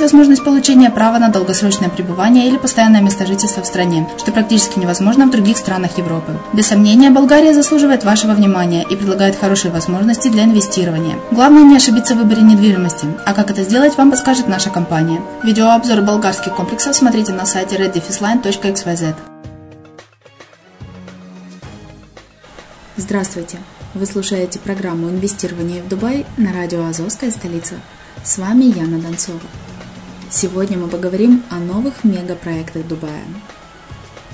возможность получения права на долгосрочное пребывание или постоянное место жительства в стране, что практически невозможно в других странах Европы. Без сомнения, Болгария заслуживает вашего внимания и предлагает хорошие возможности для инвестирования. Главное не ошибиться в выборе недвижимости, а как это сделать, вам подскажет наша компания. Видеообзор болгарских комплексов смотрите на сайте reddefisline.xyz. Здравствуйте! Вы слушаете программу «Инвестирование в Дубай» на радио «Азовская столица». С вами Яна Донцова. Сегодня мы поговорим о новых мегапроектах Дубая.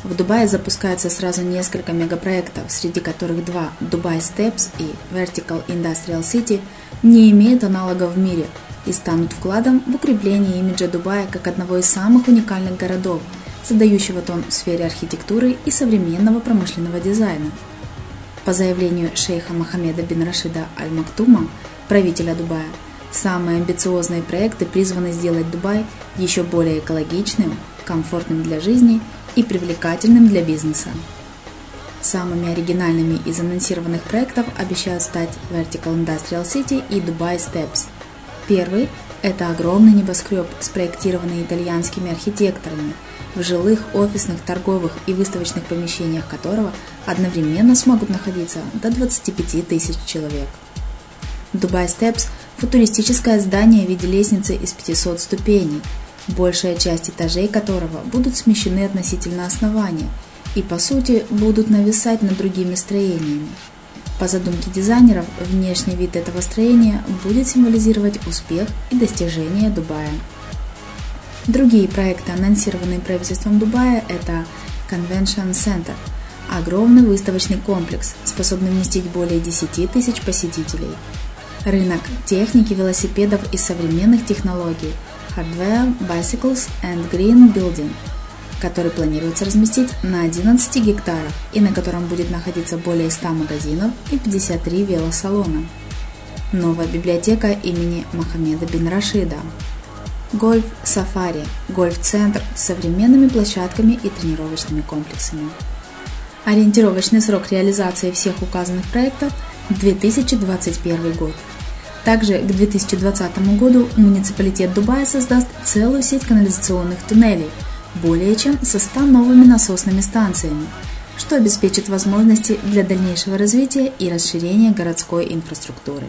В Дубае запускаются сразу несколько мегапроектов, среди которых два Dubai Steps и Vertical Industrial City не имеют аналогов в мире и станут вкладом в укрепление имиджа Дубая как одного из самых уникальных городов, задающего тон в сфере архитектуры и современного промышленного дизайна – по заявлению шейха Мохаммеда бин Рашида Аль-Мактума, правителя Дубая, самые амбициозные проекты призваны сделать Дубай еще более экологичным, комфортным для жизни и привлекательным для бизнеса. Самыми оригинальными из анонсированных проектов обещают стать Vertical Industrial City и Dubai Steps. Первый – это огромный небоскреб, спроектированный итальянскими архитекторами – в жилых, офисных, торговых и выставочных помещениях которого одновременно смогут находиться до 25 тысяч человек. Dubai Steps – футуристическое здание в виде лестницы из 500 ступеней, большая часть этажей которого будут смещены относительно основания и, по сути, будут нависать над другими строениями. По задумке дизайнеров, внешний вид этого строения будет символизировать успех и достижение Дубая. Другие проекты, анонсированные правительством Дубая, это Convention Center – огромный выставочный комплекс, способный вместить более 10 тысяч посетителей. Рынок техники, велосипедов и современных технологий – Hardware, Bicycles and Green Building – который планируется разместить на 11 гектарах и на котором будет находиться более 100 магазинов и 53 велосалона. Новая библиотека имени Мохаммеда бин Рашида. Гольф-сафари – гольф-центр с современными площадками и тренировочными комплексами. Ориентировочный срок реализации всех указанных проектов – 2021 год. Также к 2020 году муниципалитет Дубая создаст целую сеть канализационных туннелей – более чем со 100 новыми насосными станциями, что обеспечит возможности для дальнейшего развития и расширения городской инфраструктуры.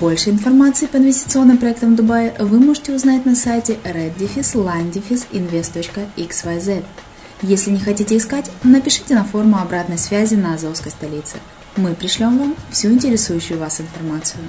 Больше информации по инвестиционным проектам Дубая вы можете узнать на сайте reddefis-line-invest.xyz. Если не хотите искать, напишите на форму обратной связи на Азовской столице. Мы пришлем вам всю интересующую вас информацию.